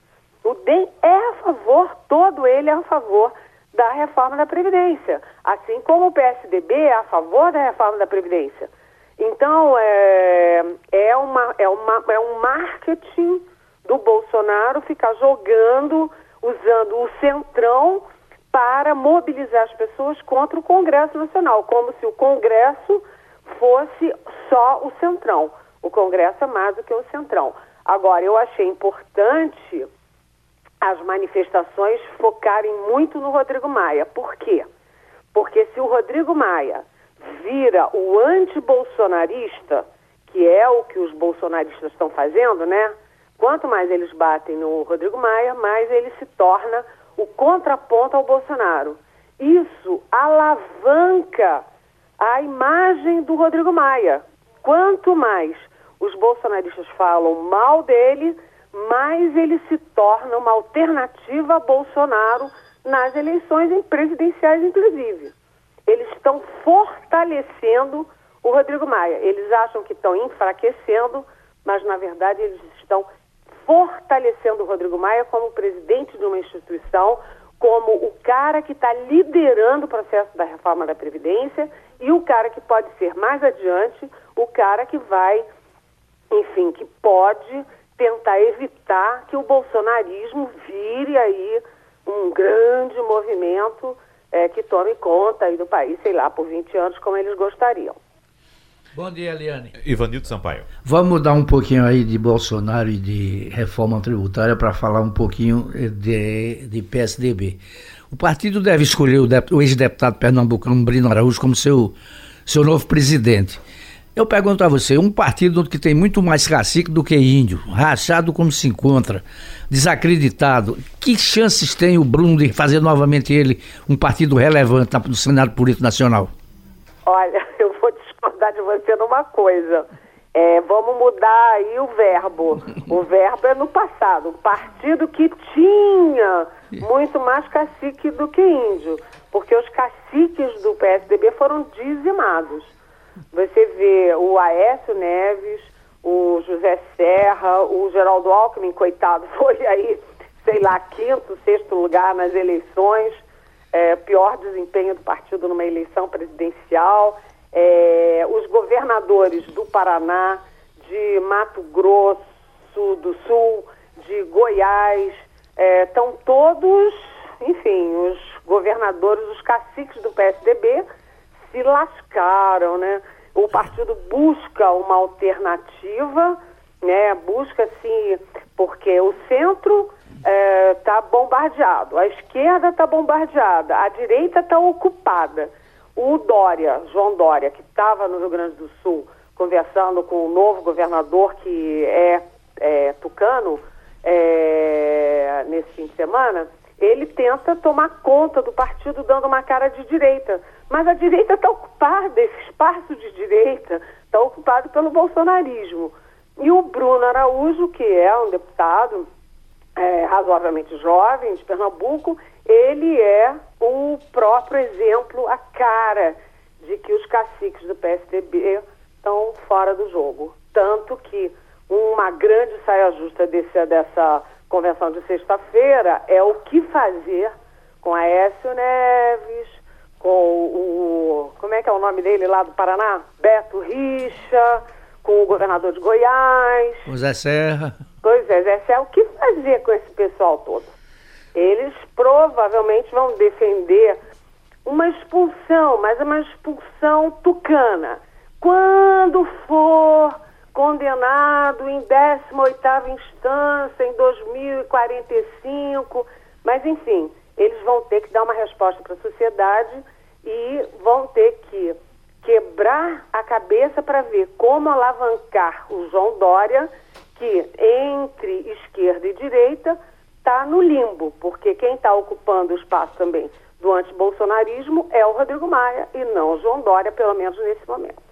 o DEM é a favor, todo ele é a favor da reforma da Previdência. Assim como o PSDB é a favor da reforma da Previdência. Então, é, é, uma, é, uma, é um marketing do Bolsonaro ficar jogando, usando o centrão para mobilizar as pessoas contra o Congresso Nacional, como se o Congresso fosse só o centrão. O Congresso é mais do que o centrão. Agora, eu achei importante as manifestações focarem muito no Rodrigo Maia. Por quê? Porque se o Rodrigo Maia vira o anti-bolsonarista, que é o que os bolsonaristas estão fazendo, né? Quanto mais eles batem no Rodrigo Maia, mais ele se torna o contraponto ao Bolsonaro. Isso alavanca a imagem do Rodrigo Maia. Quanto mais os bolsonaristas falam mal dele, mais ele se torna uma alternativa a Bolsonaro nas eleições presidenciais, inclusive. Eles estão fortalecendo o Rodrigo Maia. Eles acham que estão enfraquecendo, mas na verdade eles estão fortalecendo o Rodrigo Maia como presidente de uma instituição, como o cara que está liderando o processo da reforma da Previdência e o cara que pode ser mais adiante, o cara que vai, enfim, que pode tentar evitar que o bolsonarismo vire aí um grande movimento é, que tome conta aí do país, sei lá, por 20 anos, como eles gostariam. Bom dia, Eliane. Ivanildo Sampaio. Vamos mudar um pouquinho aí de Bolsonaro e de reforma tributária para falar um pouquinho de, de PSDB. O partido deve escolher o, o ex-deputado pernambucano Brino Araújo como seu, seu novo presidente. Eu pergunto a você, um partido que tem muito mais cacique do que índio, rachado como se encontra, desacreditado, que chances tem o Bruno de fazer novamente ele um partido relevante no Senado Político Nacional? Olha, eu vou discordar de você numa coisa. É, vamos mudar aí o verbo. O verbo é no passado. Um partido que tinha muito mais cacique do que índio, porque os caciques do PSDB foram dizimados. Você vê o Aécio Neves, o José Serra, o Geraldo Alckmin, coitado, foi aí, sei lá, quinto, sexto lugar nas eleições, é, pior desempenho do partido numa eleição presidencial. É, os governadores do Paraná, de Mato Grosso do Sul, de Goiás, estão é, todos, enfim, os governadores, os caciques do PSDB se lascaram, né? O partido busca uma alternativa, né? Busca sim, porque o centro está é, bombardeado, a esquerda está bombardeada, a direita está ocupada. O Dória, João Dória, que estava no Rio Grande do Sul conversando com o novo governador que é, é tucano é, nesse fim de semana, ele tenta tomar conta do partido dando uma cara de direita. Mas a direita está ocupada, esse espaço de direita está ocupado pelo bolsonarismo. E o Bruno Araújo, que é um deputado é, razoavelmente jovem de Pernambuco, ele é o próprio exemplo, a cara de que os caciques do PSDB estão fora do jogo. Tanto que uma grande saia justa desse, dessa convenção de sexta-feira é o que fazer com Aécio Neves, com o. Como é que é o nome dele lá do Paraná? Beto Richa, com o governador de Goiás. O Zé Serra. Pois é, Zé Serra, o que fazer com esse pessoal todo? Eles provavelmente vão defender uma expulsão, mas é uma expulsão tucana. Quando for condenado em 18ª instância em 2045, mas enfim, eles vão ter que dar uma resposta para a sociedade e vão ter que quebrar a cabeça para ver como alavancar o João Dória, que entre esquerda e direita está no limbo, porque quem está ocupando o espaço também do antibolsonarismo é o Rodrigo Maia e não o João Dória, pelo menos nesse momento.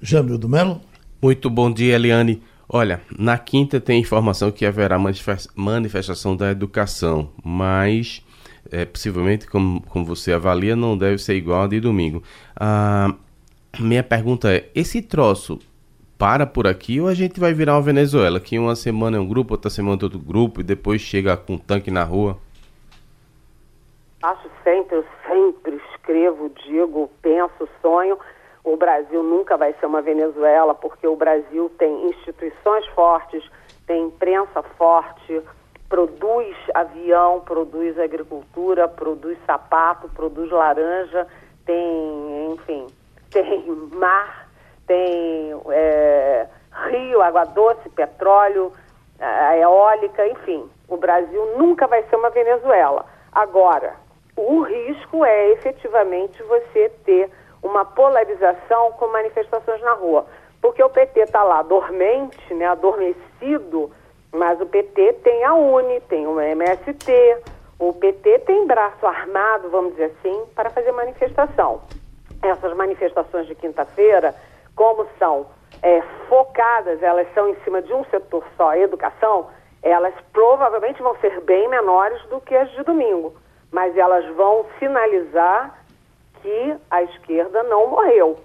Jamil do Melo? Muito bom dia, Eliane. Olha, na quinta tem informação que haverá manifestação da educação, mas é, possivelmente, como, como você avalia, não deve ser igual a de domingo. Ah, minha pergunta é: esse troço para por aqui ou a gente vai virar uma Venezuela? Que uma semana é um grupo, outra semana é outro grupo e depois chega com um tanque na rua? Acho sempre, eu sempre escrevo, digo, penso, sonho. O Brasil nunca vai ser uma Venezuela, porque o Brasil tem instituições fortes, tem imprensa forte, produz avião, produz agricultura, produz sapato, produz laranja, tem, enfim, tem mar, tem é, rio, água doce, petróleo, eólica, enfim. O Brasil nunca vai ser uma Venezuela. Agora, o risco é efetivamente você ter uma polarização com manifestações na rua. Porque o PT está lá dormente, né, adormecido, mas o PT tem a UNE, tem o MST, o PT tem braço armado, vamos dizer assim, para fazer manifestação. Essas manifestações de quinta-feira, como são é, focadas, elas são em cima de um setor só, educação, elas provavelmente vão ser bem menores do que as de domingo, mas elas vão sinalizar que a esquerda não morreu.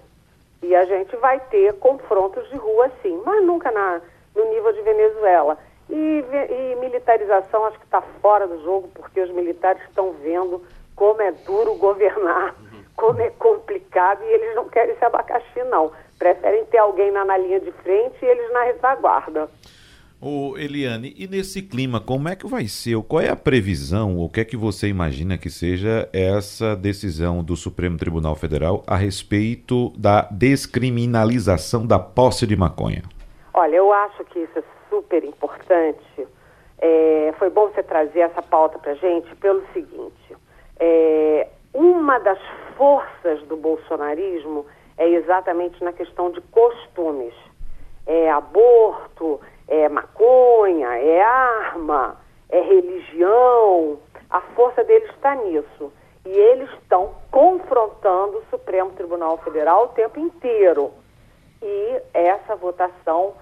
E a gente vai ter confrontos de rua sim, mas nunca na, no nível de Venezuela. E, e militarização acho que está fora do jogo, porque os militares estão vendo como é duro governar, como é complicado, e eles não querem esse abacaxi, não. Preferem ter alguém na, na linha de frente e eles na retaguarda. Ô Eliane, e nesse clima, como é que vai ser? Qual é a previsão? O que é que você imagina que seja essa decisão do Supremo Tribunal Federal a respeito da descriminalização da posse de maconha? Olha, eu acho que isso é super importante. É, foi bom você trazer essa pauta para gente pelo seguinte: é, uma das forças do bolsonarismo é exatamente na questão de costumes. É aborto, é maconha, é arma, é religião. A força deles está nisso. E eles estão confrontando o Supremo Tribunal Federal o tempo inteiro. E essa votação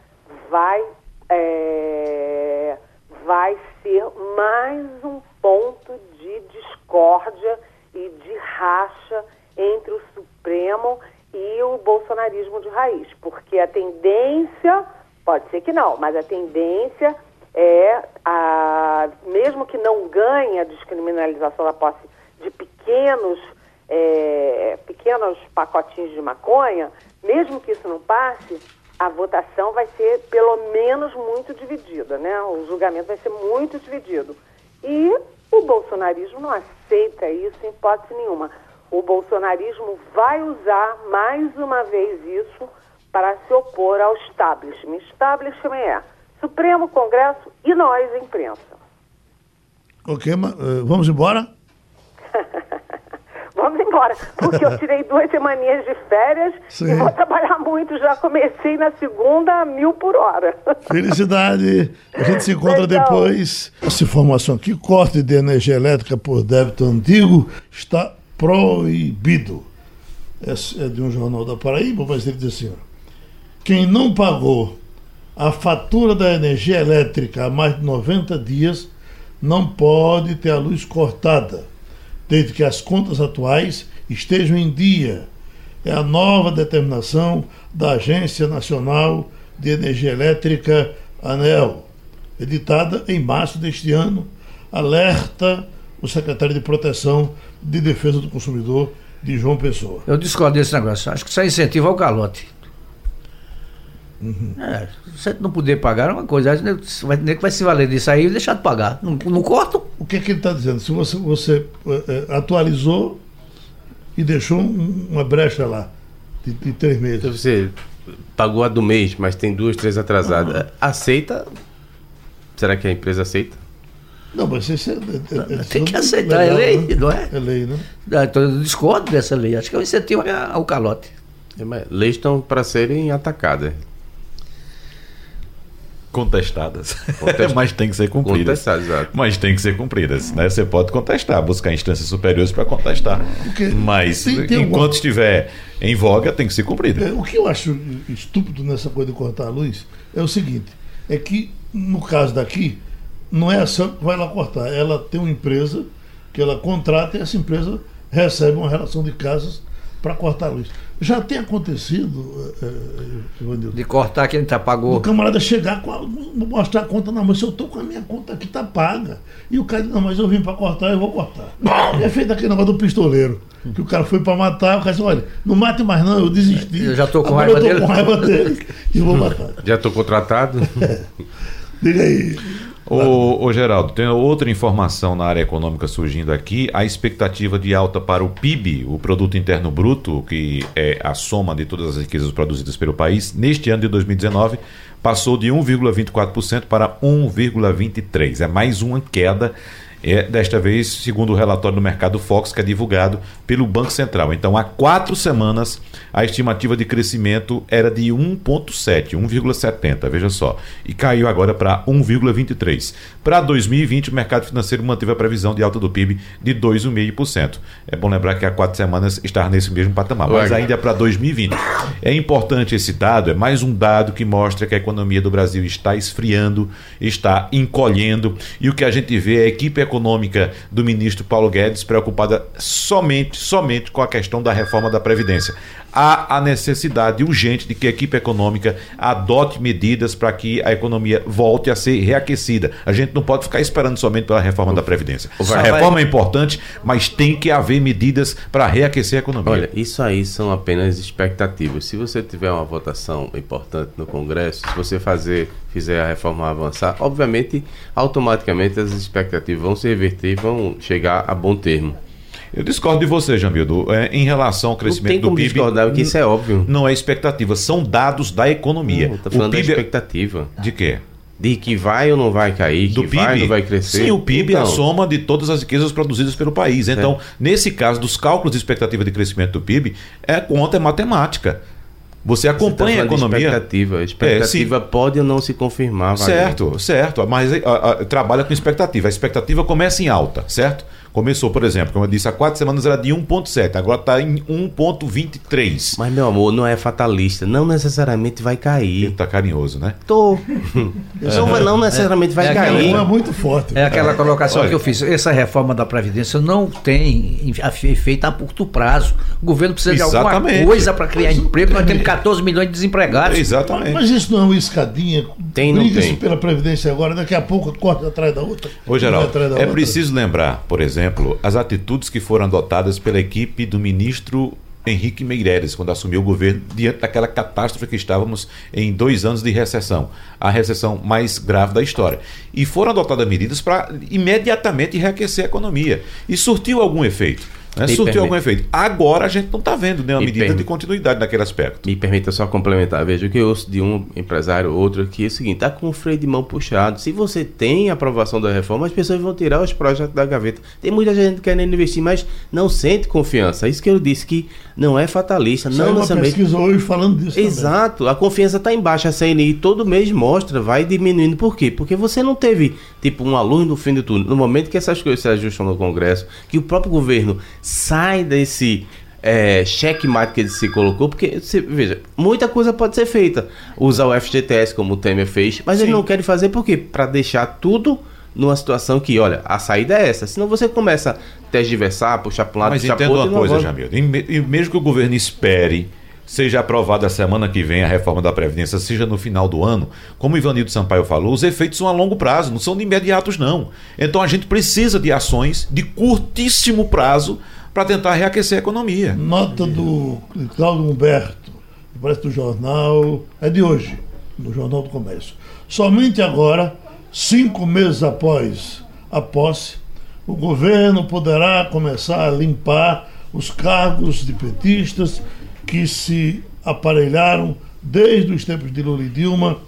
vai é, vai ser mais um ponto de discórdia e de racha entre o Supremo e o bolsonarismo de raiz, porque a tendência, pode ser que não, mas a tendência é, a, mesmo que não ganhe a descriminalização da posse de pequenos, é, pequenos pacotinhos de maconha, mesmo que isso não passe, a votação vai ser pelo menos muito dividida, né? O julgamento vai ser muito dividido. E o bolsonarismo não aceita isso em hipótese nenhuma. O bolsonarismo vai usar mais uma vez isso para se opor ao establishment. Establishment é Supremo, Congresso e nós, imprensa. Ok, mas, uh, vamos embora? vamos embora. Porque eu tirei duas semaninhas de férias Sim. e vou trabalhar muito. Já comecei na segunda a mil por hora. Felicidade. A gente se encontra Legal. depois. Essa informação aqui, corte de energia elétrica por débito antigo está proibido. É de um jornal da Paraíba, mas ele diz assim, quem não pagou a fatura da energia elétrica há mais de 90 dias não pode ter a luz cortada desde que as contas atuais estejam em dia. É a nova determinação da Agência Nacional de Energia Elétrica, ANEL, editada em março deste ano, alerta o secretário de Proteção de Defesa do Consumidor de João Pessoa. Eu discordo desse negócio. Acho que isso é incentivo ao calote. Uhum. É, você não poder pagar é uma coisa, vai, vai se valer disso aí e deixar de pagar. Não, não cortam. O que, é que ele está dizendo? Se você, você é, atualizou e deixou um, uma brecha lá de, de, três meses. Então você pagou a do mês, mas tem duas, três atrasadas. Uhum. Aceita? Será que a empresa aceita? Não, mas isso é, é, é tem que aceitar, legal, é lei, né? não é? É lei, né? Ah, então eu discordo dessa lei. Acho que é um incentivo ao calote. leis estão para serem atacadas. Contestadas, Contest... mas tem que ser cumpridas. Mas tem que ser cumpridas. Né? Você pode contestar, buscar instâncias superiores para contestar. Porque mas tem, tem enquanto estiver em voga, tem que ser cumprida. É, o que eu acho estúpido nessa coisa de cortar a luz é o seguinte: é que no caso daqui, não é a SAM que vai lá cortar. Ela tem uma empresa que ela contrata e essa empresa recebe uma relação de casas para cortar a luz. Já tem acontecido, é, De cortar quem tá pagou. O camarada chegar, com a, mostrar a conta na mão. Se eu estou com a minha conta aqui, tá paga. E o cara diz, não, mas eu vim para cortar, eu vou cortar. é feito aquele negócio do pistoleiro. Que o cara foi para matar, o cara disse, olha, não mate mais não, eu desisti. Eu já estou com raiva eu tô dele. com raiva dele e vou matar. Já estou contratado? É. Diga aí. Ô, ô, Geraldo, tem outra informação na área econômica surgindo aqui. A expectativa de alta para o PIB, o Produto Interno Bruto, que é a soma de todas as riquezas produzidas pelo país, neste ano de 2019, passou de 1,24% para 1,23%. É mais uma queda é, desta vez, segundo o relatório do Mercado Fox, que é divulgado pelo Banco Central. Então, há quatro semanas, a estimativa de crescimento era de 1,7, 1,70, veja só, e caiu agora para 1,23. Para 2020, o mercado financeiro manteve a previsão de alta do PIB de 2,5%. É bom lembrar que há quatro semanas estava nesse mesmo patamar, mas ainda para 2020. É importante esse dado, é mais um dado que mostra que a economia do Brasil está esfriando, está encolhendo, e o que a gente vê é a equipe econômica do ministro Paulo Guedes preocupada somente, somente com a questão da reforma da Previdência há a necessidade urgente de que a equipe econômica adote medidas para que a economia volte a ser reaquecida. A gente não pode ficar esperando somente pela reforma da Previdência. A reforma é importante, mas tem que haver medidas para reaquecer a economia. Olha, isso aí são apenas expectativas. Se você tiver uma votação importante no Congresso, se você fazer, fizer a reforma avançar, obviamente, automaticamente as expectativas vão se reverter e vão chegar a bom termo. Eu discordo de você, Jamildo. É, em relação ao crescimento não tem como do PIB. discordar, porque isso é óbvio. Não é expectativa, são dados da economia. Não, tá falando o PIB... da expectativa. De quê? De que vai ou não vai cair, do que PIB, vai ou não vai crescer. Sim, o PIB então, é a então. soma de todas as riquezas produzidas pelo país. Então, é. nesse caso dos cálculos de expectativa de crescimento do PIB, é conta é matemática. Você acompanha Você tá a economia. expectativa. A expectativa é, pode ou não se confirmar. Certo, certo. Mas a, a, trabalha com expectativa. A expectativa começa em alta, certo? Começou, por exemplo, como eu disse, há quatro semanas era de 1,7, agora está em 1,23. Mas, meu amor, não é fatalista. Não necessariamente vai cair. Ele tá carinhoso, né? Tô. não, não necessariamente é, vai é cair. é muito forte. É aquela colocação Olha, que eu fiz. Essa reforma da Previdência não tem efeito a curto prazo. O governo precisa exatamente. de alguma coisa para criar emprego. Nós temos 14 milhões de desempregados. Exatamente. Mas isso não é uma escadinha. Tem, não Briga-se pela Previdência agora, daqui a pouco corta atrás da outra. Ô, Geraldo, é outra. preciso lembrar, por exemplo, exemplo, as atitudes que foram adotadas pela equipe do ministro Henrique Meireles, quando assumiu o governo, diante daquela catástrofe que estávamos em dois anos de recessão, a recessão mais grave da história. E foram adotadas medidas para imediatamente reaquecer a economia. E surtiu algum efeito. Né? Surtiu algum efeito. Agora a gente não está vendo nenhuma medida permite, de continuidade naquele aspecto. Me permita só complementar. Veja o que eu ouço de um empresário ou outro aqui é o seguinte: está com o freio de mão puxado. Se você tem aprovação da reforma, as pessoas vão tirar os projetos da gaveta. Tem muita gente querendo investir, mas não sente confiança. Isso que eu disse que não é fatalista. Saiu não uma necessariamente. pesquisa hoje falando disso. Exato. Também. A confiança está embaixo. A CNI todo mês mostra, vai diminuindo. Por quê? Porque você não teve, tipo, um aluno no fim de tudo. No momento que essas coisas se ajustam no Congresso, que o próprio governo sai desse é, checkmate que ele se colocou, porque, você, veja, muita coisa pode ser feita. Usar o FGTS como o Temer fez, mas Sim. ele não quer fazer por quê? Para deixar tudo numa situação que, olha, a saída é essa. Senão você começa a tergiversar, puxar para um lado, Mas puxar para outro. uma coisa, Jamil. E mesmo que o governo espere seja aprovada semana que vem a reforma da Previdência, seja no final do ano, como Ivanildo Sampaio falou, os efeitos são a longo prazo, não são de imediatos, não. Então a gente precisa de ações de curtíssimo prazo para tentar reaquecer a economia. Nota do Cláudio Humberto, parece do jornal, é de hoje, no Jornal do Comércio. Somente agora, cinco meses após a posse, o governo poderá começar a limpar os cargos de petistas que se aparelharam desde os tempos de Lula e Dilma,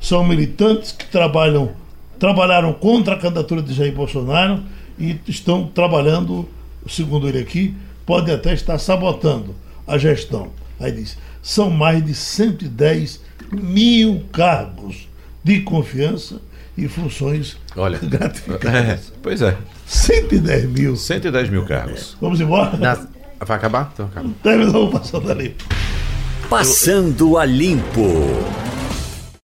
são militantes que trabalham, trabalharam contra a candidatura de Jair Bolsonaro e estão trabalhando, segundo ele aqui, podem até estar sabotando a gestão. Aí diz, são mais de 110 mil cargos de confiança e funções Olha, gratificantes. É, pois é. 110 mil. 110 mil cargos. Vamos embora? Na... Vai acabar? Então acaba. Terminou o Passando a Limpo. Passando a Limpo.